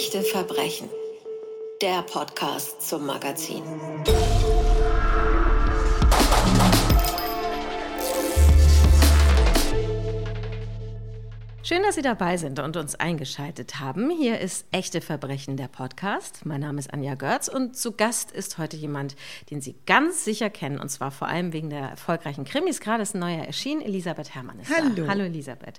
Echte Verbrechen. Der Podcast zum Magazin. Schön, dass Sie dabei sind und uns eingeschaltet haben. Hier ist Echte Verbrechen der Podcast. Mein Name ist Anja Görz und zu Gast ist heute jemand, den Sie ganz sicher kennen und zwar vor allem wegen der erfolgreichen Krimis. Gerade ist ein neuer erschienen. Elisabeth Herrmann ist Hallo. da. Hallo Elisabeth.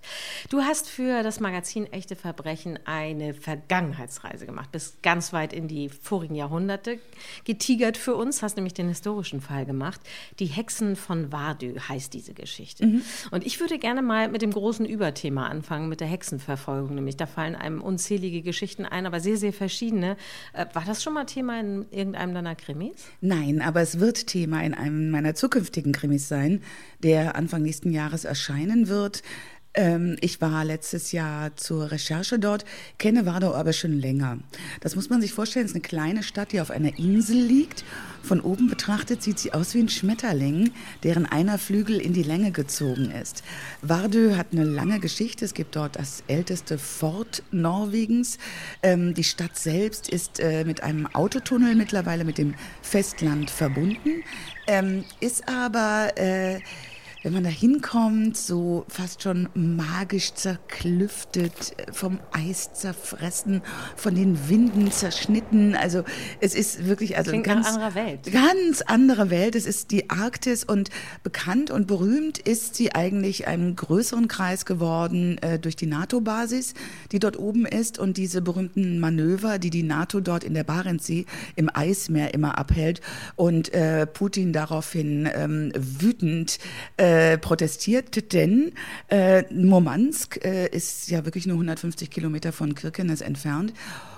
Du hast für das Magazin Echte Verbrechen eine Vergangenheitsreise gemacht, bist ganz weit in die vorigen Jahrhunderte getigert für uns, hast nämlich den historischen Fall gemacht. Die Hexen von Wardü heißt diese Geschichte. Mhm. Und ich würde gerne mal mit dem großen Überthema anfangen angefangen mit der Hexenverfolgung, nämlich da fallen einem unzählige Geschichten ein, aber sehr, sehr verschiedene. Äh, war das schon mal Thema in irgendeinem deiner Krimis? Nein, aber es wird Thema in einem meiner zukünftigen Krimis sein, der Anfang nächsten Jahres erscheinen wird. Ähm, ich war letztes Jahr zur Recherche dort, kenne Wardow aber schon länger. Das muss man sich vorstellen, es ist eine kleine Stadt, die auf einer Insel liegt. Von oben betrachtet sieht sie aus wie ein Schmetterling, deren einer Flügel in die Länge gezogen ist. Vardø hat eine lange Geschichte. Es gibt dort das älteste Fort Norwegens. Ähm, die Stadt selbst ist äh, mit einem Autotunnel mittlerweile mit dem Festland verbunden, ähm, ist aber äh, wenn man da hinkommt, so fast schon magisch zerklüftet, äh, vom Eis zerfressen, von den Winden zerschnitten. Also es ist wirklich also Klingt ganz anderer Welt. ganz andere Welt. Es ist die Arktis und bekannt und berühmt ist sie eigentlich einem größeren Kreis geworden äh, durch die NATO-Basis, die dort oben ist und diese berühmten Manöver, die die NATO dort in der Barentssee im Eismeer immer abhält und äh, Putin daraufhin ähm, wütend äh, äh, protestiert, denn äh, Murmansk äh, ist ja wirklich nur 150 Kilometer von Kirkenes entfernt.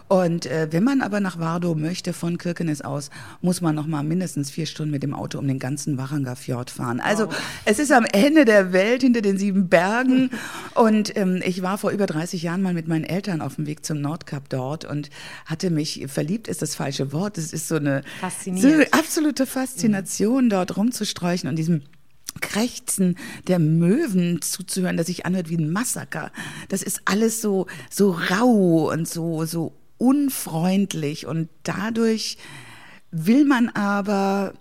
Und äh, wenn man aber nach Wardow möchte von Kirkenes aus, muss man noch mal mindestens vier Stunden mit dem Auto um den ganzen Warangafjord fahren. Also wow. es ist am Ende der Welt hinter den sieben Bergen. und ähm, ich war vor über 30 Jahren mal mit meinen Eltern auf dem Weg zum Nordkap dort und hatte mich verliebt ist das falsche Wort. Es ist so eine so absolute Faszination, mhm. dort rumzusträuchen und diesem Krächzen der Möwen zuzuhören, das sich anhört wie ein Massaker. Das ist alles so, so rau und so, so unfreundlich und dadurch will man aber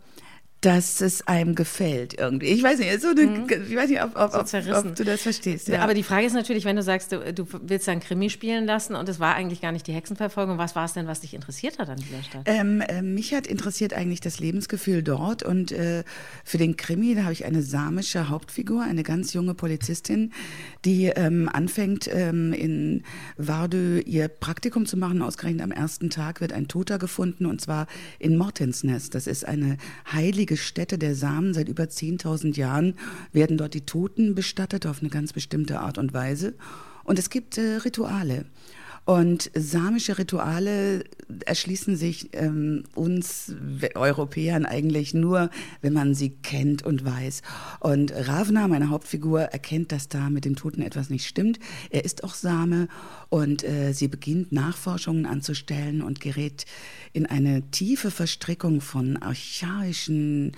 dass es einem gefällt irgendwie. Ich weiß nicht, so eine, mhm. ich weiß nicht, ob, ob, so ob, du das verstehst. Ja. Aber die Frage ist natürlich, wenn du sagst, du, du willst dann Krimi spielen lassen und es war eigentlich gar nicht die Hexenverfolgung, was war es denn, was dich interessiert hat an dieser Stadt? Ähm, äh, mich hat interessiert eigentlich das Lebensgefühl dort und äh, für den Krimi, da habe ich eine samische Hauptfigur, eine ganz junge Polizistin, die ähm, anfängt ähm, in Vardö ihr Praktikum zu machen. Ausgerechnet am ersten Tag wird ein Toter gefunden und zwar in Mortensnest. Das ist eine heilige heilige Stätte der Samen. Seit über 10.000 Jahren werden dort die Toten bestattet auf eine ganz bestimmte Art und Weise. Und es gibt äh, Rituale. Und samische Rituale erschließen sich ähm, uns Europäern eigentlich nur, wenn man sie kennt und weiß. Und Ravna, meine Hauptfigur, erkennt, dass da mit dem Toten etwas nicht stimmt. Er ist auch Same und äh, sie beginnt Nachforschungen anzustellen und gerät in eine tiefe Verstrickung von archaischen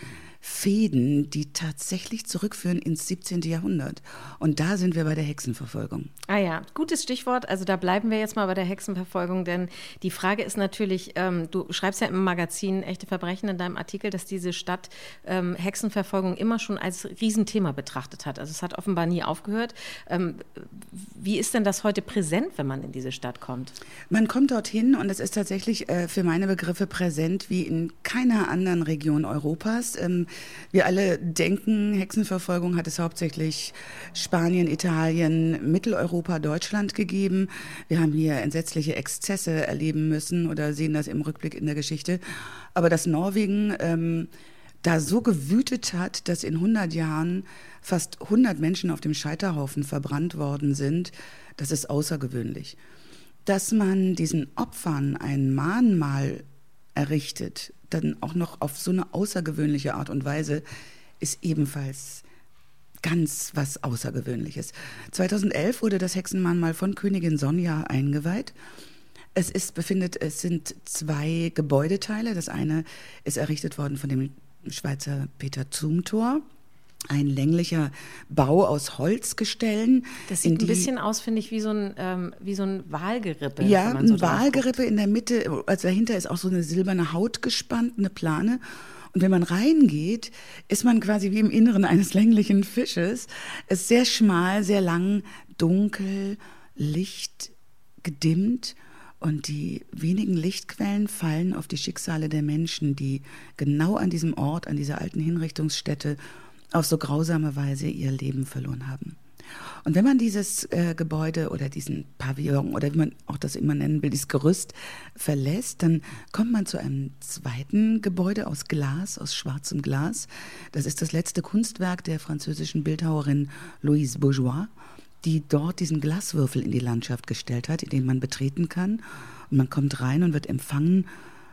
Fäden, die tatsächlich zurückführen ins 17. Jahrhundert. Und da sind wir bei der Hexenverfolgung. Ah ja, gutes Stichwort. Also da bleiben wir jetzt mal bei der Hexenverfolgung, denn die Frage ist natürlich, ähm, du schreibst ja im Magazin Echte Verbrechen in deinem Artikel, dass diese Stadt ähm, Hexenverfolgung immer schon als Riesenthema betrachtet hat. Also es hat offenbar nie aufgehört. Ähm, wie ist denn das heute präsent, wenn man in diese Stadt kommt? Man kommt dorthin und es ist tatsächlich äh, für meine Begriffe präsent wie in keiner anderen Region Europas. Ähm, wir alle denken, Hexenverfolgung hat es hauptsächlich Spanien, Italien, Mitteleuropa, Deutschland gegeben. Wir haben hier entsetzliche Exzesse erleben müssen oder sehen das im Rückblick in der Geschichte. Aber dass Norwegen ähm, da so gewütet hat, dass in 100 Jahren fast 100 Menschen auf dem Scheiterhaufen verbrannt worden sind, das ist außergewöhnlich. Dass man diesen Opfern ein Mahnmal errichtet, dann auch noch auf so eine außergewöhnliche Art und Weise, ist ebenfalls ganz was Außergewöhnliches. 2011 wurde das Hexenmahnmal von Königin Sonja eingeweiht. Es ist befindet, es sind zwei Gebäudeteile. Das eine ist errichtet worden von dem Schweizer Peter Zumthor ein länglicher Bau aus Holzgestellen. Das sieht ein bisschen aus, finde ich, wie so ein, ähm, wie so ein Wahlgerippe. Ja, so ein Wahlgerippe in der Mitte. Also dahinter ist auch so eine silberne Haut gespannt, eine Plane. Und wenn man reingeht, ist man quasi wie im Inneren eines länglichen Fisches. Es ist sehr schmal, sehr lang, dunkel, Licht gedimmt. Und die wenigen Lichtquellen fallen auf die Schicksale der Menschen, die genau an diesem Ort, an dieser alten Hinrichtungsstätte auf so grausame Weise ihr Leben verloren haben. Und wenn man dieses äh, Gebäude oder diesen Pavillon oder wie man auch das immer nennen will, dieses Gerüst verlässt, dann kommt man zu einem zweiten Gebäude aus Glas, aus schwarzem Glas. Das ist das letzte Kunstwerk der französischen Bildhauerin Louise Bourgeois, die dort diesen Glaswürfel in die Landschaft gestellt hat, in den man betreten kann. Und man kommt rein und wird empfangen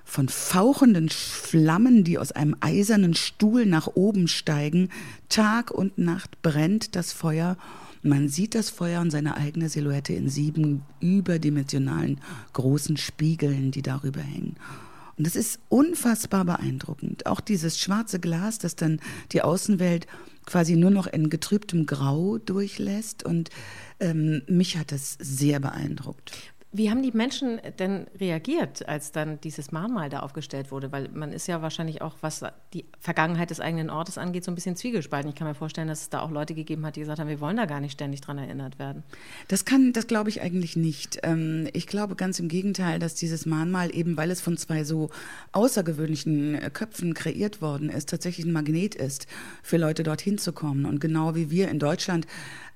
von fauchenden Flammen, die aus einem eisernen Stuhl nach oben steigen. Tag und Nacht brennt das Feuer. Man sieht das Feuer und seine eigene Silhouette in sieben überdimensionalen großen Spiegeln, die darüber hängen. Und das ist unfassbar beeindruckend. Auch dieses schwarze Glas, das dann die Außenwelt quasi nur noch in getrübtem Grau durchlässt. Und ähm, mich hat das sehr beeindruckt. Wie haben die Menschen denn reagiert, als dann dieses Mahnmal da aufgestellt wurde? Weil man ist ja wahrscheinlich auch, was die Vergangenheit des eigenen Ortes angeht, so ein bisschen zwiegespalten. Ich kann mir vorstellen, dass es da auch Leute gegeben hat, die gesagt haben, wir wollen da gar nicht ständig dran erinnert werden. Das kann, das glaube ich eigentlich nicht. Ähm, ich glaube ganz im Gegenteil, dass dieses Mahnmal eben, weil es von zwei so außergewöhnlichen äh, Köpfen kreiert worden ist, tatsächlich ein Magnet ist, für Leute dorthin zu kommen. Und genau wie wir in Deutschland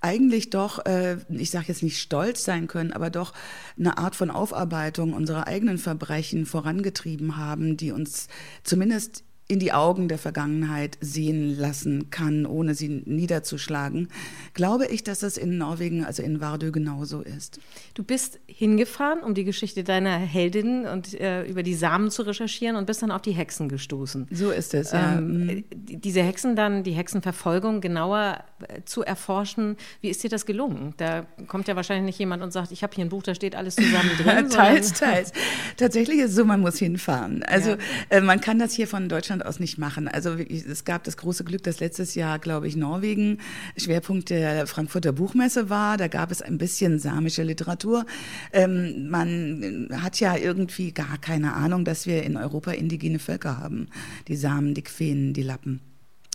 eigentlich doch, äh, ich sage jetzt nicht stolz sein können, aber doch eine Art von Aufarbeitung unserer eigenen Verbrechen vorangetrieben haben, die uns zumindest in die Augen der Vergangenheit sehen lassen kann, ohne sie niederzuschlagen, glaube ich, dass das in Norwegen, also in Vardø, genauso ist. Du bist hingefahren, um die Geschichte deiner Heldin und äh, über die Samen zu recherchieren und bist dann auf die Hexen gestoßen. So ist es. Ja. Ähm, mhm. diese Hexen dann, die Hexenverfolgung genauer äh, zu erforschen, wie ist dir das gelungen? Da kommt ja wahrscheinlich nicht jemand und sagt, ich habe hier ein Buch, da steht alles zusammen drin. teils, teils. Tatsächlich ist es so, man muss hinfahren. Also ja. äh, man kann das hier von Deutschland Deutschland aus nicht machen. Also es gab das große Glück, dass letztes Jahr, glaube ich, Norwegen Schwerpunkt der Frankfurter Buchmesse war. Da gab es ein bisschen samische Literatur. Ähm, man hat ja irgendwie gar keine Ahnung, dass wir in Europa indigene Völker haben. Die Samen, die Quenen, die Lappen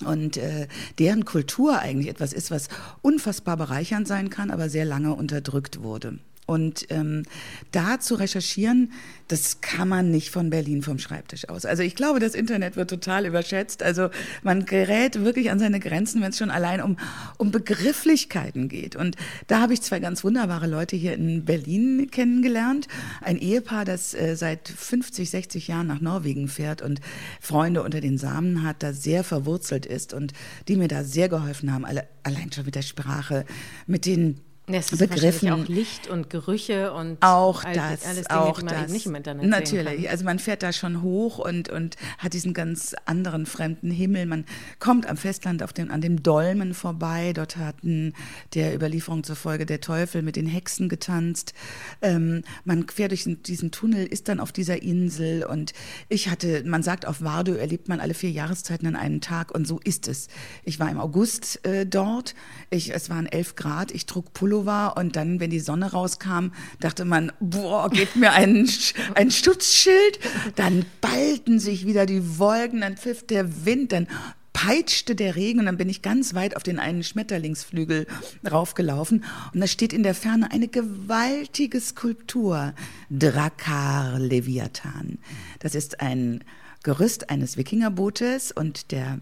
und äh, deren Kultur eigentlich etwas ist, was unfassbar bereichernd sein kann, aber sehr lange unterdrückt wurde. Und ähm, da zu recherchieren, das kann man nicht von Berlin vom Schreibtisch aus. Also ich glaube, das Internet wird total überschätzt. Also man gerät wirklich an seine Grenzen, wenn es schon allein um, um Begrifflichkeiten geht. Und da habe ich zwei ganz wunderbare Leute hier in Berlin kennengelernt. Ein Ehepaar, das äh, seit 50, 60 Jahren nach Norwegen fährt und Freunde unter den Samen hat, da sehr verwurzelt ist und die mir da sehr geholfen haben, alle, allein schon mit der Sprache, mit den das ist Begriffen. auch Licht und Gerüche und auch all, das, alles Dinge, auch die man das. nicht im Internet Natürlich, also man fährt da schon hoch und, und hat diesen ganz anderen fremden Himmel. Man kommt am Festland auf dem, an dem Dolmen vorbei. Dort hatten der Überlieferung zufolge der Teufel mit den Hexen getanzt. Ähm, man quer durch diesen Tunnel, ist dann auf dieser Insel und ich hatte, man sagt, auf Vardø erlebt man alle vier Jahreszeiten an einem Tag und so ist es. Ich war im August äh, dort, ich, es waren elf Grad, ich trug Pullover Pullover und dann, wenn die Sonne rauskam, dachte man, boah, gebt mir ein, ein Schutzschild. Dann ballten sich wieder die Wolken, dann pfiff der Wind, dann peitschte der Regen. Und dann bin ich ganz weit auf den einen Schmetterlingsflügel raufgelaufen. Und da steht in der Ferne eine gewaltige Skulptur, Drakar Leviathan. Das ist ein Gerüst eines Wikingerbootes. Und der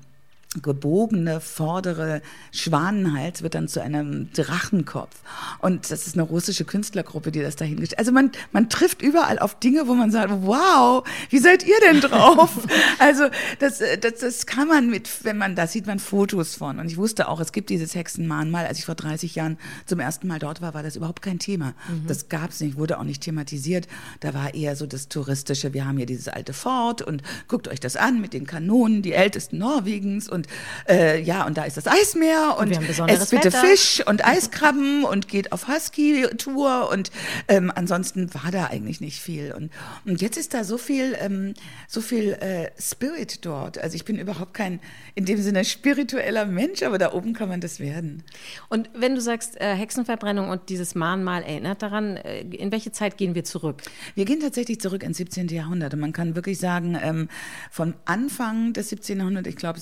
gebogene vordere Schwanenhals wird dann zu einem Drachenkopf. Und das ist eine russische Künstlergruppe, die das da hingestellt Also man, man trifft überall auf Dinge, wo man sagt, wow, wie seid ihr denn drauf? also das, das, das kann man mit, wenn man, da sieht man Fotos von. Und ich wusste auch, es gibt dieses Hexenmahnmal. Als ich vor 30 Jahren zum ersten Mal dort war, war das überhaupt kein Thema. Mhm. Das gab es nicht, wurde auch nicht thematisiert. Da war eher so das Touristische, wir haben hier dieses alte Fort und guckt euch das an mit den Kanonen, die ältesten Norwegens und und äh, ja, und da ist das Eismeer und, besonderes esst bitte Wetter. Fisch und Eiskrabben und geht auf Husky-Tour und ähm, ansonsten war da eigentlich nicht viel. Und, und jetzt ist da so viel, ähm, so viel äh, Spirit dort. Also ich bin überhaupt kein, in dem Sinne, spiritueller Mensch, aber da oben kann man das werden. Und wenn du sagst äh, Hexenverbrennung und dieses Mahnmal erinnert daran, äh, in welche Zeit gehen wir zurück? Wir gehen tatsächlich zurück ins 17. Jahrhundert und man kann wirklich sagen, ähm, von Anfang des 17. Jahrhunderts, ich glaube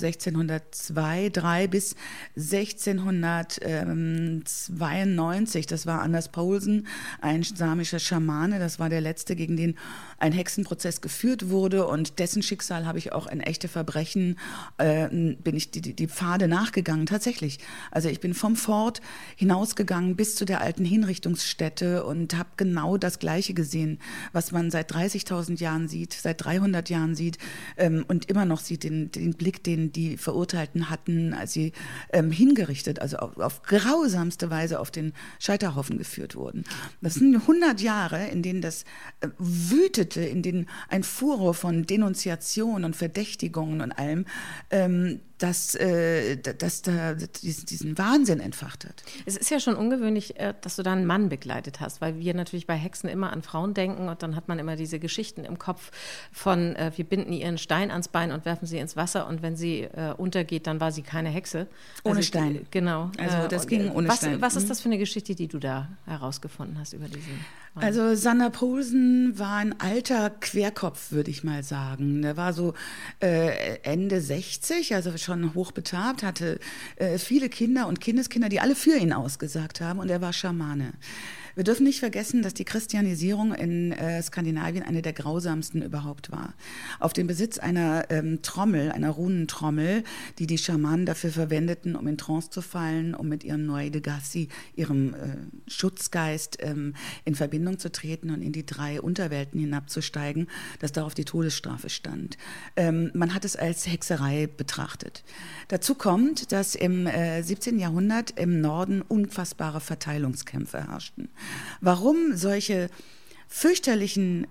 1602, 3 bis 1692, das war Anders Poulsen, ein samischer Schamane, das war der letzte, gegen den ein Hexenprozess geführt wurde. Und dessen Schicksal habe ich auch in echte Verbrechen, äh, bin ich die, die, die Pfade nachgegangen, tatsächlich. Also ich bin vom Fort hinausgegangen bis zu der alten Hinrichtungsstätte und habe genau das Gleiche gesehen, was man seit 30.000 Jahren sieht, seit 300 Jahren sieht ähm, und immer noch sieht, den, den Blick, den die Verurteilten hatten, als sie ähm, hingerichtet, also auf, auf grausamste Weise auf den Scheiterhaufen geführt wurden. Das sind 100 Jahre, in denen das äh, wütete, in denen ein Furor von Denunziation und Verdächtigungen und allem, ähm, das, äh, das da diesen, Wahnsinn entfacht hat. Es ist ja schon ungewöhnlich, äh, dass du da einen Mann begleitet hast, weil wir natürlich bei Hexen immer an Frauen denken und dann hat man immer diese Geschichten im Kopf von, äh, wir binden ihr einen Stein ans Bein und werfen sie ins Wasser und wenn sie äh, untergeht, dann war sie keine Hexe. Ohne also, Stein. Genau. Also das und, ging ohne was, Stein. Was ist Mhm. das für eine Geschichte, die du da herausgefunden hast über diesen Mann? Also Sander Poulsen war ein alter Querkopf, würde ich mal sagen. Der war so äh, Ende 60, also schon hochbetabt, hatte äh, viele Kinder und Kindeskinder, die alle für ihn ausgesagt haben und er war Schamane. Wir dürfen nicht vergessen, dass die Christianisierung in äh, Skandinavien eine der grausamsten überhaupt war. Auf den Besitz einer ähm, Trommel, einer Runentrommel, die die Schamanen dafür verwendeten, um in Trance zu fallen, um mit ihrem Noedegassi, ihrem äh, Schutzgeist, ähm, in Verbindung zu treten und in die drei Unterwelten hinabzusteigen, dass darauf die Todesstrafe stand. Ähm, man hat es als Hexerei betrachtet. Dazu kommt, dass im äh, 17. Jahrhundert im Norden unfassbare Verteilungskämpfe herrschten. Warum solche fürchterlichen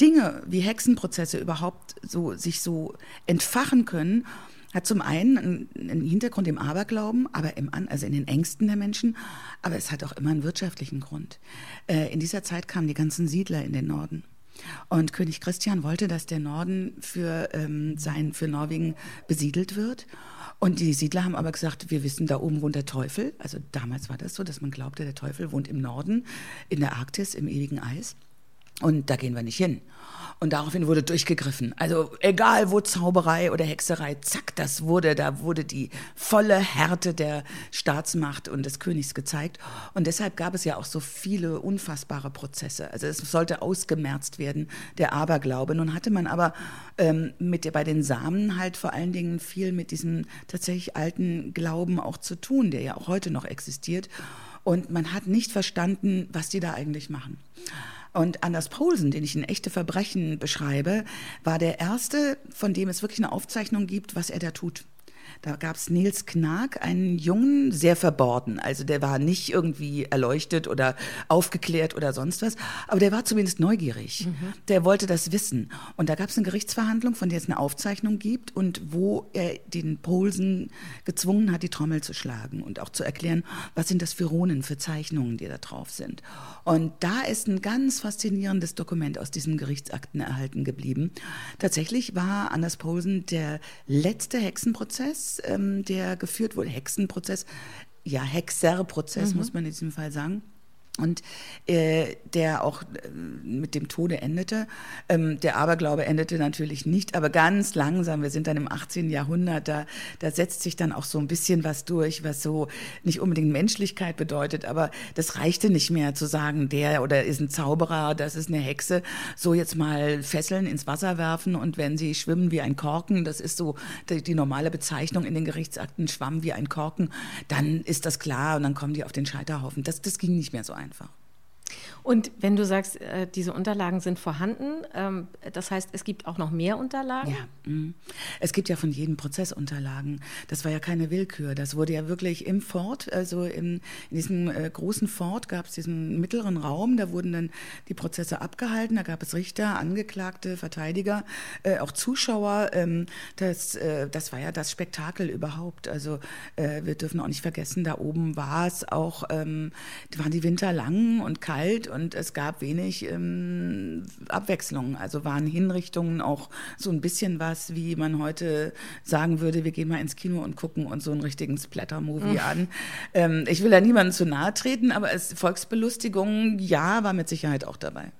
Dinge wie Hexenprozesse überhaupt so sich so entfachen können, hat zum einen einen, Hintergrund im Aberglauben, aber im An, also in den Ängsten der Menschen, aber es hat auch immer einen wirtschaftlichen Grund. Äh, in dieser Zeit kamen die ganzen Siedler in den Norden. Und König Christian wollte, dass der Norden für, ähm, sein, für Norwegen besiedelt wird. Und die Siedler haben aber gesagt, wir wissen, da oben wohnt der Teufel. Also damals war das so, dass man glaubte, der Teufel wohnt im Norden, in der Arktis, im ewigen Eis. Und da gehen wir nicht hin. Und daraufhin wurde durchgegriffen. Also egal wo Zauberei oder Hexerei, zack, das wurde, da wurde die volle Härte der Staatsmacht und des Königs gezeigt. Und deshalb gab es ja auch so viele unfassbare Prozesse. Also es sollte ausgemerzt werden, der Aberglaube. Nun hatte man aber ähm, mit, bei den Samen halt vor allen Dingen viel mit diesem tatsächlich alten Glauben auch zu tun, der ja auch heute noch existiert. Und man hat nicht verstanden, was die da eigentlich machen. Und Anders Poulsen, den ich in echte Verbrechen beschreibe, war der erste, von dem es wirklich eine Aufzeichnung gibt, was er da tut. Da gab es Nils Knag, einen Jungen, sehr verborgen. Also der war nicht irgendwie erleuchtet oder aufgeklärt oder sonst was, aber der war zumindest neugierig. Mhm. Der wollte das wissen. Und da gab es eine Gerichtsverhandlung, von der es eine Aufzeichnung gibt und wo er den Poulsen gezwungen hat, die Trommel zu schlagen und auch zu erklären, was sind das für Runen, für Zeichnungen, die da drauf sind. Und da ist ein ganz faszinierendes Dokument aus diesen Gerichtsakten erhalten geblieben. Tatsächlich war Anders Poulsen der letzte Hexenprozess, ähm, der geführt wurde, Hexenprozess, ja, Hexerprozess, mhm. muss man in diesem Fall sagen. Und äh, der auch äh, mit dem Tode endete. Ähm, der Aberglaube endete natürlich nicht, aber ganz langsam. Wir sind dann im 18. Jahrhundert, da, da setzt sich dann auch so ein bisschen was durch, was so nicht unbedingt Menschlichkeit bedeutet, aber das reichte nicht mehr zu sagen, der oder ist ein Zauberer, das ist eine Hexe, so jetzt mal Fesseln ins Wasser werfen und wenn sie schwimmen wie ein Korken, das ist so die, die normale Bezeichnung in den Gerichtsakten, schwamm wie ein Korken, dann ist das klar und dann kommen die auf den Scheiterhaufen. Das, das ging nicht mehr so handphone. Und wenn du sagst, äh, diese Unterlagen sind vorhanden, ähm, das heißt, es gibt auch noch mehr Unterlagen? Ja, mh. es gibt ja von jedem Prozess Unterlagen. Das war ja keine Willkür. Das wurde ja wirklich im Fort, also in, in diesem äh, großen Fort gab es diesen mittleren Raum, da wurden dann die Prozesse abgehalten. Da gab es Richter, Angeklagte, Verteidiger, äh, auch Zuschauer. Ähm, das, das war ja das Spektakel überhaupt. Also wir dürfen auch nicht vergessen, da oben war es auch, ähm, waren die Winter lang und kalt und es gab wenig ähm, Abwechslung. Also waren Hinrichtungen auch so ein bisschen was, wie man heute sagen würde, wir gehen mal ins Kino und gucken uns so einen richtigen Splatter-Movie mhm. an. Ähm, ich will da niemandem zu nahe treten, aber es, Volksbelustigung, ja, war mit Sicherheit auch dabei.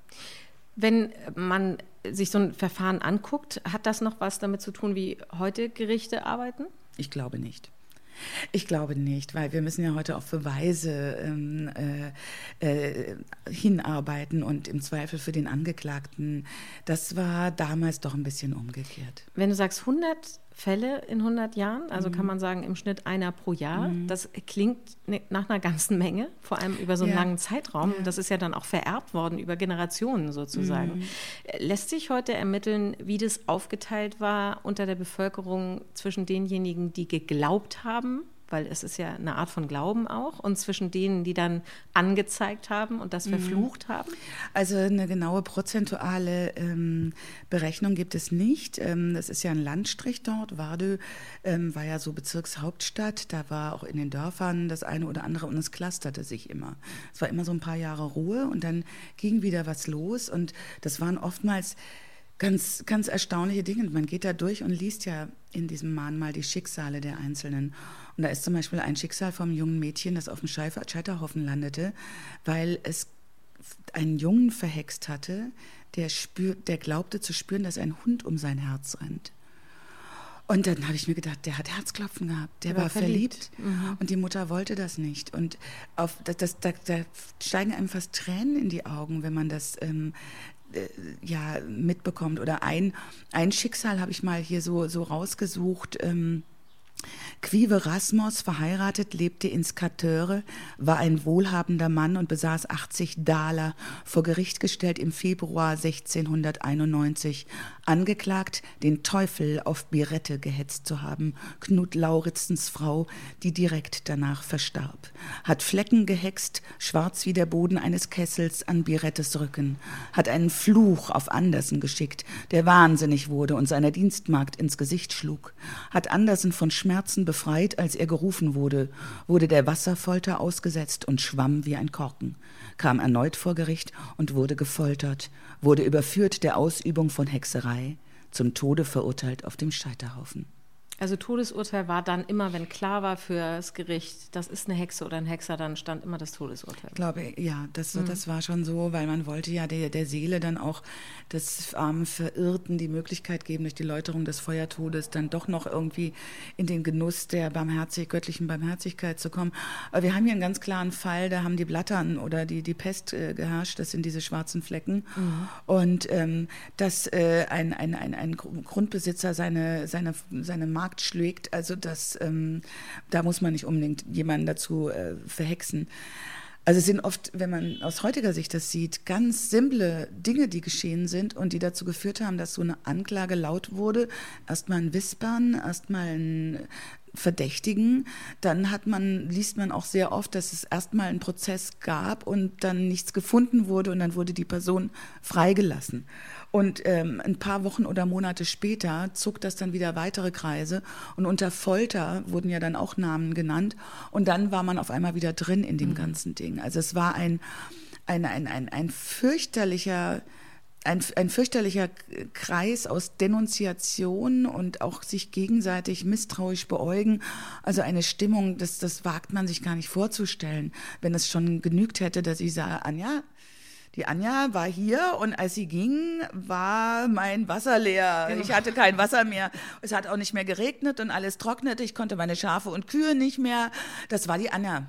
Wenn man sich so ein Verfahren anguckt, hat das noch was damit zu tun, wie heute Gerichte arbeiten? Ich glaube nicht. Ich glaube nicht, weil wir müssen ja heute auf Beweise ähm, äh, äh, hinarbeiten und im Zweifel für den Angeklagten. Das war damals doch ein bisschen umgekehrt. Wenn du sagst 100 Fälle in 100 Jahren, also mhm. kann man sagen im Schnitt einer pro Jahr. Mhm. Das klingt ne, nach einer ganzen Menge, vor allem über so einen ja. langen Zeitraum. Ja. Das ist ja dann auch vererbt worden über Generationen sozusagen. Mhm. Lässt sich heute ermitteln, wie das aufgeteilt war unter der Bevölkerung zwischen denjenigen, die geglaubt haben, weil es ist ja eine Art von Glauben auch, und zwischen denen, die dann angezeigt haben und das mhm. verflucht haben? Also eine genaue prozentuale ähm, Berechnung gibt es nicht. Ähm, das ist ja ein Landstrich dort. Wardö ähm, war ja so Bezirkshauptstadt. Da war auch in den Dörfern das eine oder andere und es clusterte sich immer. Es war immer so ein paar Jahre Ruhe und dann ging wieder was los und das waren oftmals ganz, ganz erstaunliche Dinge. Man geht da durch und liest ja in diesem Mahnmal die Schicksale der Einzelnen. Und da ist zum Beispiel ein Schicksal vom jungen Mädchen, das auf dem Scheiterhaufen landete, weil es einen Jungen verhext hatte, der, spür, der glaubte zu spüren, dass ein Hund um sein Herz rennt. Und dann habe ich mir gedacht, der hat Herzklopfen gehabt, der, der war, war, verliebt, verliebt. Mhm. und die Mutter wollte das nicht. Und auf, das, das, da, da, steigen einem fast Tränen in die Augen, wenn man das ähm, äh, ja, mitbekommt. Oder ein, ein Schicksal habe ich mal hier so, so rausgesucht. Ähm, Quive Rasmus, verheiratet, lebte in Skatöre, war ein wohlhabender Mann und besaß 80 Daler, vor Gericht gestellt im Februar 1691, angeklagt, den Teufel auf Birette gehetzt zu haben, Knut Lauritzens Frau, die direkt danach verstarb, hat Flecken gehext, schwarz wie der Boden eines Kessels an Birettes Rücken, hat einen Fluch auf Andersen geschickt, der wahnsinnig wurde und seiner Dienstmagd ins Gesicht schlug, hat Andersen von Schmerzen befreit, als er gerufen wurde, wurde der Wasserfolter ausgesetzt und schwamm wie ein Korken, kam erneut vor Gericht und wurde gefoltert, wurde überführt der Ausübung von Hexerei, zum Tode verurteilt auf dem Scheiterhaufen. Also Todesurteil war dann immer, wenn klar war für das Gericht, das ist eine Hexe oder ein Hexer, dann stand immer das Todesurteil. Ich glaube, ja, das, mhm. das war schon so, weil man wollte ja der, der Seele dann auch des armen Verirrten die Möglichkeit geben, durch die Läuterung des Feuertodes dann doch noch irgendwie in den Genuss der Barmherzig, göttlichen Barmherzigkeit zu kommen. Aber wir haben hier einen ganz klaren Fall, da haben die Blattern oder die, die Pest äh, geherrscht, das sind diese schwarzen Flecken. Mhm. Und ähm, dass äh, ein, ein, ein, ein Grundbesitzer seine, seine, seine Marke Markt schlägt. Also das, ähm, da muss man nicht unbedingt jemanden dazu äh, verhexen. Also es sind oft, wenn man aus heutiger Sicht das sieht, ganz simple Dinge, die geschehen sind und die dazu geführt haben, dass so eine Anklage laut wurde. Erstmal ein Wispern, erstmal ein Verdächtigen. Dann hat man, liest man auch sehr oft, dass es erstmal einen Prozess gab und dann nichts gefunden wurde und dann wurde die Person freigelassen. Und ähm, ein paar Wochen oder Monate später zog das dann wieder weitere Kreise und unter Folter wurden ja dann auch Namen genannt und dann war man auf einmal wieder drin in dem mhm. ganzen Ding. Also es war ein, ein, ein, ein, ein fürchterlicher ein, ein fürchterlicher Kreis aus Denunziation und auch sich gegenseitig misstrauisch beäugen. Also eine Stimmung, das, das wagt man sich gar nicht vorzustellen, wenn es schon genügt hätte, dass ich sage, Anja, die Anja war hier und als sie ging, war mein Wasser leer. Genau. Ich hatte kein Wasser mehr. Es hat auch nicht mehr geregnet und alles trocknete. Ich konnte meine Schafe und Kühe nicht mehr. Das war die Anja.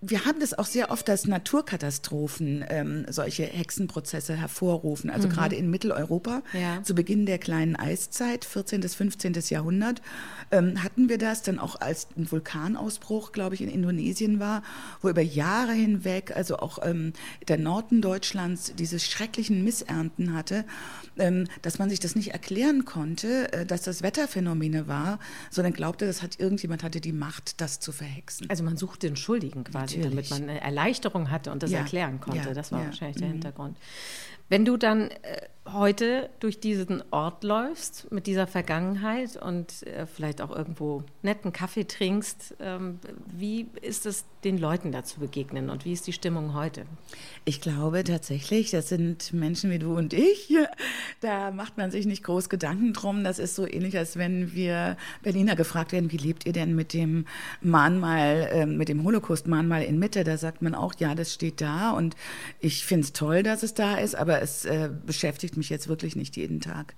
wir haben das auch sehr oft, dass Naturkatastrophen ähm, solche Hexenprozesse hervorrufen. Also mhm. gerade in Mitteleuropa, ja. zu Beginn der kleinen Eiszeit, 14. bis 15. Jahrhundert, ähm, hatten wir das dann auch als ein Vulkanausbruch, glaube ich, in Indonesien war, wo über Jahre hinweg, also auch ähm, der Norden Deutschlands, diese schrecklichen Missernten hatte, ähm, dass man sich das nicht erklären konnte, äh, dass das Wetterphänomene war, sondern glaubte, das hat irgendjemand hatte die Macht, das zu verhexen. Also man suchte den Schuldigen quasi Natürlich. damit man eine Erleichterung hatte und das ja. erklären konnte. Ja. Das war ja. wahrscheinlich der mhm. Hintergrund. Wenn du dann äh, heute durch diesen Ort läufst mit dieser Vergangenheit und äh, vielleicht auch irgendwo netten Kaffee trinkst, ähm, wie ist es den Leuten dazu begegnen und wie ist die Stimmung heute? Ich glaube tatsächlich, das sind Menschen wie du und ich. Da macht man sich nicht groß Gedanken drum. Das ist so ähnlich, als wenn wir Berliner gefragt werden, wie lebt ihr denn mit dem Mahnmal, äh, mit dem Holocaust-Mahnmal in Mitte? Da sagt man auch, ja, das steht da und ich finde es toll, dass es da ist, aber es äh, beschäftigt mich jetzt wirklich nicht jeden Tag.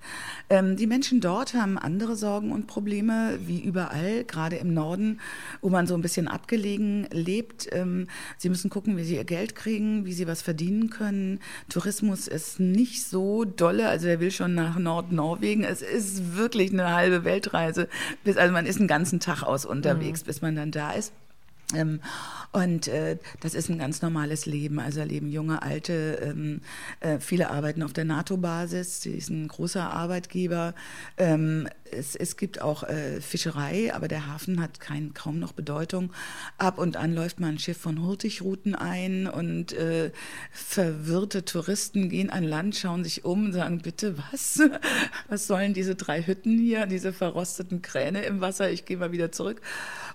Ähm, die Menschen dort haben andere Sorgen und Probleme, wie überall, gerade im Norden, wo man so ein bisschen abgelegen lebt. Ähm, sie müssen gucken, wie sie ihr Geld kriegen, wie sie was verdienen können. Tourismus ist nicht so dolle, also wer will schon nach Nordnorwegen. Es ist wirklich eine halbe Weltreise. Bis, also man ist einen ganzen Tag aus unterwegs, mhm. bis man dann da ist. Ähm, und äh, das ist ein ganz normales Leben. Also leben junge, alte, ähm, äh, viele arbeiten auf der NATO-Basis, sie ist ein großer Arbeitgeber. Ähm, es, es, gibt auch äh, Fischerei, aber der Hafen hat kein, kaum noch Bedeutung. Ab und an läuft mal ein Schiff von Hurtigruten ein und äh, verwirrte Touristen gehen an Land, schauen sich um und sagen, bitte was? Was sollen diese drei Hütten hier, diese verrosteten Kräne im Wasser? Ich gehe mal wieder zurück.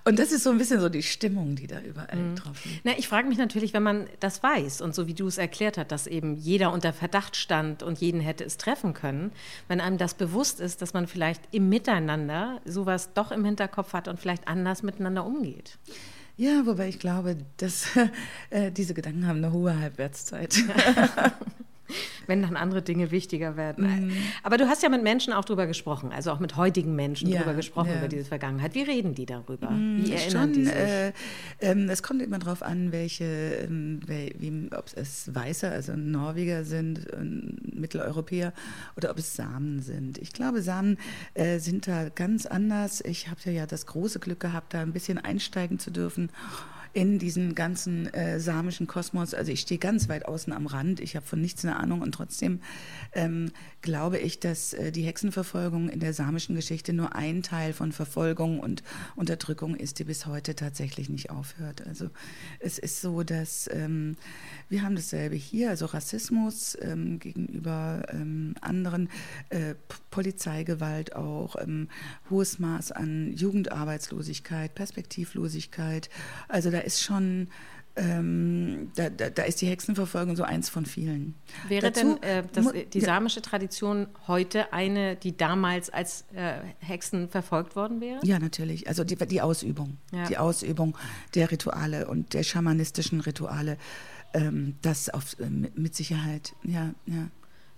Und das ist so ein bisschen so die Stimmung, die da überall mhm. drauf liegt. Na, ich frage mich natürlich, wenn man das weiß und so wie du es erklärt hast, dass eben jeder unter Verdacht stand und jeden hätte es treffen können, wenn einem das bewusst ist, dass man vielleicht im Miteinander sowas doch im Hinterkopf hat und vielleicht anders miteinander umgeht. Ja, wobei ich glaube, dass äh, diese Gedanken haben eine hohe Halbwertszeit. wenn dann andere Dinge wichtiger werden. Mhm. Aber du hast ja mit Menschen auch drüber gesprochen, also auch mit heutigen Menschen ja, drüber gesprochen, ja. über diese Vergangenheit. Wie reden die darüber? Mhm, wie erinnern schon, die sich? Äh, ähm, es kommt immer darauf an, welche, ähm, wie, ob es Weiße, also Norweger sind, äh, Mitteleuropäer oder ob es Samen sind. Ich glaube, Samen äh, sind da ganz anders. Ich habe ja das große Glück gehabt, da ein bisschen einsteigen zu dürfen in diesen ganzen äh, samischen Kosmos. Also ich stehe ganz weit außen am Rand, ich habe von nichts eine Ahnung und trotzdem ähm, glaube ich, dass äh, die Hexenverfolgung in der samischen Geschichte nur ein Teil von Verfolgung und Unterdrückung ist, die bis heute tatsächlich nicht aufhört. Also es ist so, dass ähm, wir haben dasselbe hier, also Rassismus ähm, gegenüber ähm, anderen, äh, Polizeigewalt auch, ähm, hohes Maß an Jugendarbeitslosigkeit, Perspektivlosigkeit. Also da ist schon ähm, da, da, da, ist die Hexenverfolgung so eins von vielen. Wäre Dazu, denn äh, das, die samische Tradition heute eine, die damals als äh, Hexen verfolgt worden wäre? Ja, natürlich. Also die, die Ausübung. Ja. Die Ausübung der Rituale und der schamanistischen Rituale. Ähm, das auf, äh, mit Sicherheit, ja, ja.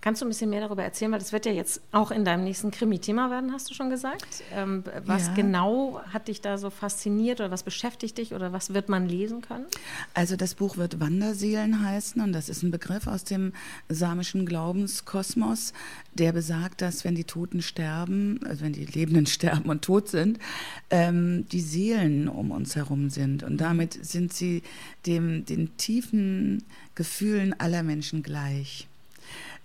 Kannst du ein bisschen mehr darüber erzählen? Weil das wird ja jetzt auch in deinem nächsten Krimi-Thema werden, hast du schon gesagt. Ähm, was ja. genau hat dich da so fasziniert oder was beschäftigt dich oder was wird man lesen können? Also das Buch wird Wanderseelen heißen und das ist ein Begriff aus dem samischen Glaubenskosmos, der besagt, dass wenn die Toten sterben, also wenn die Lebenden sterben und tot sind, ähm, die Seelen um uns herum sind und damit sind sie dem, den tiefen Gefühlen aller Menschen gleich.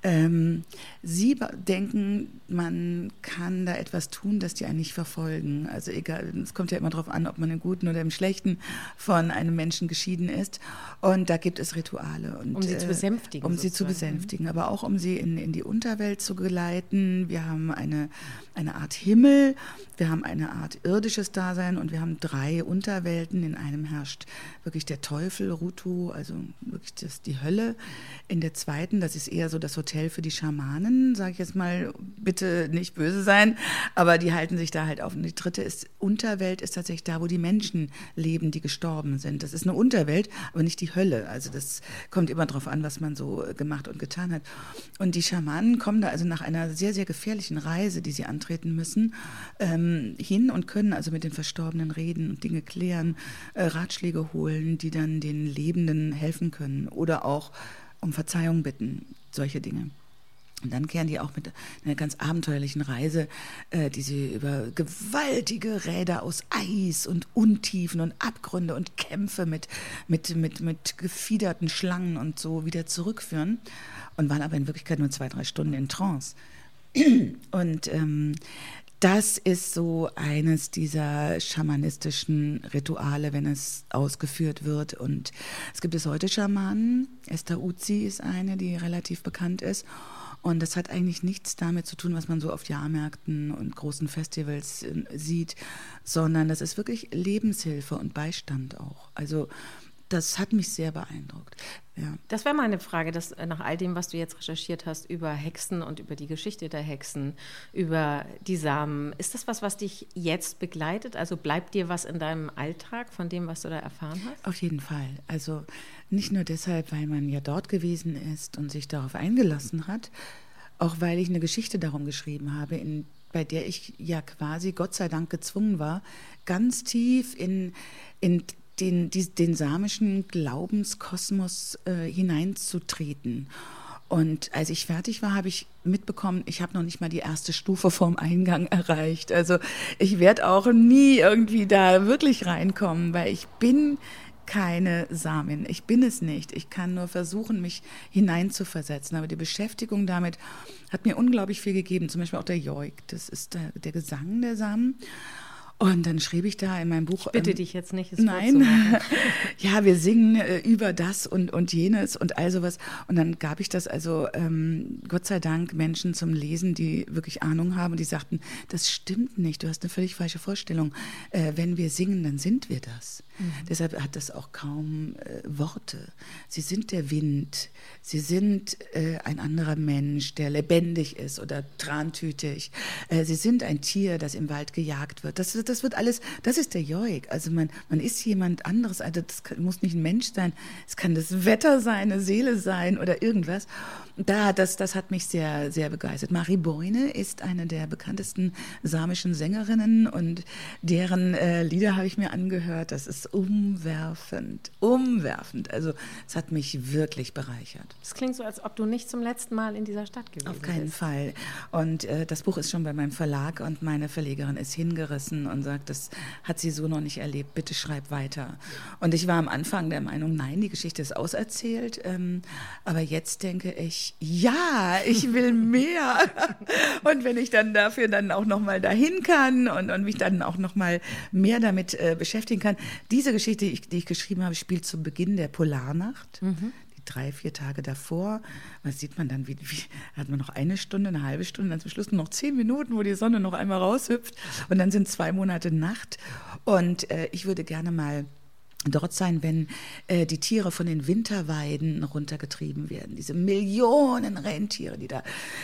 Ähm, Sie denken, man kann da etwas tun, dass die einen nicht verfolgen. Also egal, es kommt ja immer darauf an, ob man im Guten oder im Schlechten von einem Menschen geschieden ist. Und da gibt es Rituale. Und, um sie zu äh, besänftigen. Um sozusagen. sie zu besänftigen, aber auch um sie in, in die Unterwelt zu geleiten. Wir haben eine, eine Art Himmel, wir haben eine Art irdisches Dasein und wir haben drei Unterwelten. In einem herrscht wirklich der Teufel, Rutu, also wirklich das, die Hölle. In der zweiten, das ist eher so das Hotel Hotel für die Schamanen, sage ich jetzt mal, bitte nicht böse sein, aber die halten sich da halt auf. Und die dritte ist, Unterwelt ist tatsächlich da, wo die Menschen leben, die gestorben sind. Das ist eine Unterwelt, aber nicht die Hölle. Also das kommt immer darauf an, was man so gemacht und getan hat. Und die Schamanen kommen da also nach einer sehr, sehr gefährlichen Reise, die sie antreten müssen, ähm, hin und können also mit den Verstorbenen reden und Dinge klären, äh, Ratschläge holen, die dann den Lebenden helfen können oder auch um Verzeihung bitten, solche Dinge. Und dann kehren die auch mit einer ganz abenteuerlichen Reise, äh, die sie über gewaltige Räder aus Eis und Untiefen und Abgründe und Kämpfe mit, mit, mit, mit gefiederten Schlangen und so wieder zurückführen und waren aber in Wirklichkeit nur zwei, drei Stunden in Trance. Und ähm, das ist so eines dieser schamanistischen Rituale, wenn es ausgeführt wird. Und es gibt es heute Schamanen. Esther Uzi ist eine, die relativ bekannt ist. Und das hat eigentlich nichts damit zu tun, was man so auf Jahrmärkten und großen Festivals äh, sieht, sondern das ist wirklich Lebenshilfe und Beistand auch. Also das hat mich sehr beeindruckt. Ja. Das wäre meine Frage, dass äh, nach all dem, was du jetzt recherchiert hast über Hexen und über die Geschichte der Hexen, über die Samen, ist das was, was dich jetzt begleitet? Also bleibt dir was in deinem Alltag von dem, was du da erfahren hast? Auf jeden Fall. Also nicht nur deshalb, weil man ja dort gewesen ist und sich darauf eingelassen hat, auch weil ich eine Geschichte darum geschrieben habe, in, bei der ich ja quasi Gott sei Dank gezwungen war, ganz tief in, in den, die, den samischen Glaubenskosmos äh, hineinzutreten. Und als ich fertig war, habe ich mitbekommen, ich habe noch nicht mal die erste Stufe vorm Eingang erreicht. Also ich werde auch nie irgendwie da wirklich reinkommen, weil ich bin keine Samen. Ich bin es nicht. Ich kann nur versuchen, mich hineinzuversetzen. Aber die Beschäftigung damit hat mir unglaublich viel gegeben. Zum Beispiel auch der Joik. Das ist der, der Gesang der Samen. Und dann schrieb ich da in meinem Buch. Ich bitte ähm, dich jetzt nicht, es Nein. ja, wir singen äh, über das und, und jenes und all sowas. Und dann gab ich das also, ähm, Gott sei Dank, Menschen zum Lesen, die wirklich Ahnung haben und die sagten, das stimmt nicht, du hast eine völlig falsche Vorstellung. Äh, wenn wir singen, dann sind wir das. Mhm. Deshalb hat das auch kaum äh, Worte. Sie sind der Wind, sie sind äh, ein anderer Mensch, der lebendig ist oder trantütig. Äh, sie sind ein Tier, das im Wald gejagt wird. Das, das wird alles, das ist der Joik. Also man, man ist jemand anderes. Also das kann, muss nicht ein Mensch sein. Es kann das Wetter sein, eine Seele sein oder irgendwas. Da, das, das hat mich sehr, sehr begeistert. Marie Boine ist eine der bekanntesten samischen Sängerinnen und deren äh, Lieder habe ich mir angehört. Das ist umwerfend, umwerfend. Also es hat mich wirklich bereichert. Es klingt so, als ob du nicht zum letzten Mal in dieser Stadt gewesen bist. Auf keinen bist. Fall. Und äh, das Buch ist schon bei meinem Verlag und meine Verlegerin ist hingerissen und sagt, das hat sie so noch nicht erlebt. Bitte schreib weiter. Und ich war am Anfang der Meinung, nein, die Geschichte ist auserzählt. Ähm, aber jetzt denke ich, ja, ich will mehr. und wenn ich dann dafür dann auch noch mal dahin kann und, und mich dann auch noch mal mehr damit äh, beschäftigen kann. Diese Geschichte, die ich, die ich geschrieben habe, spielt zu Beginn der Polarnacht. Mhm. Die drei, vier Tage davor. Was sieht man dann? Wie, wie, hat man noch eine Stunde, eine halbe Stunde, dann zum Schluss noch zehn Minuten, wo die Sonne noch einmal raushüpft. Und dann sind zwei Monate Nacht. Und äh, ich würde gerne mal dort sein, wenn äh, die Tiere von den Winterweiden runtergetrieben werden. Diese Millionen Rentiere, die da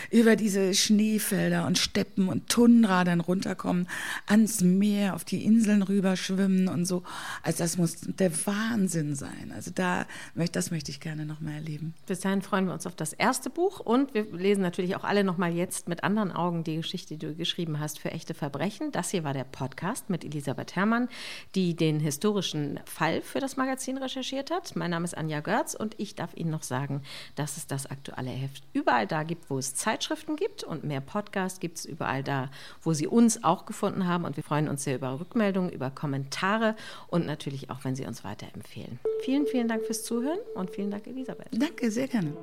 über diese Schneefelder und Steppen und Tundra dann runterkommen, ans Meer, auf die Inseln rüberschwimmen und so. Also das muss der Wahnsinn sein. Also da, das möchte ich gerne noch mal erleben. Bis dahin freuen wir uns auf das erste Buch und wir lesen natürlich auch alle noch mal jetzt mit anderen Augen die Geschichte, die du geschrieben hast für echte Verbrechen. Das hier war der Podcast mit Elisabeth Herrmann, die den historischen Fall Fall für das Magazin recherchiert hat. Mein Name ist Anja Görz und ich darf Ihnen noch sagen, dass es das aktuelle Heft überall da gibt, wo es Zeitschriften gibt und mehr Podcasts gibt es überall da, wo Sie uns auch gefunden haben. Und wir freuen uns sehr über Rückmeldungen, über Kommentare und natürlich auch, wenn Sie uns weiterempfehlen. Vielen, vielen Dank fürs Zuhören und vielen Dank, Elisabeth. Danke, sehr gerne.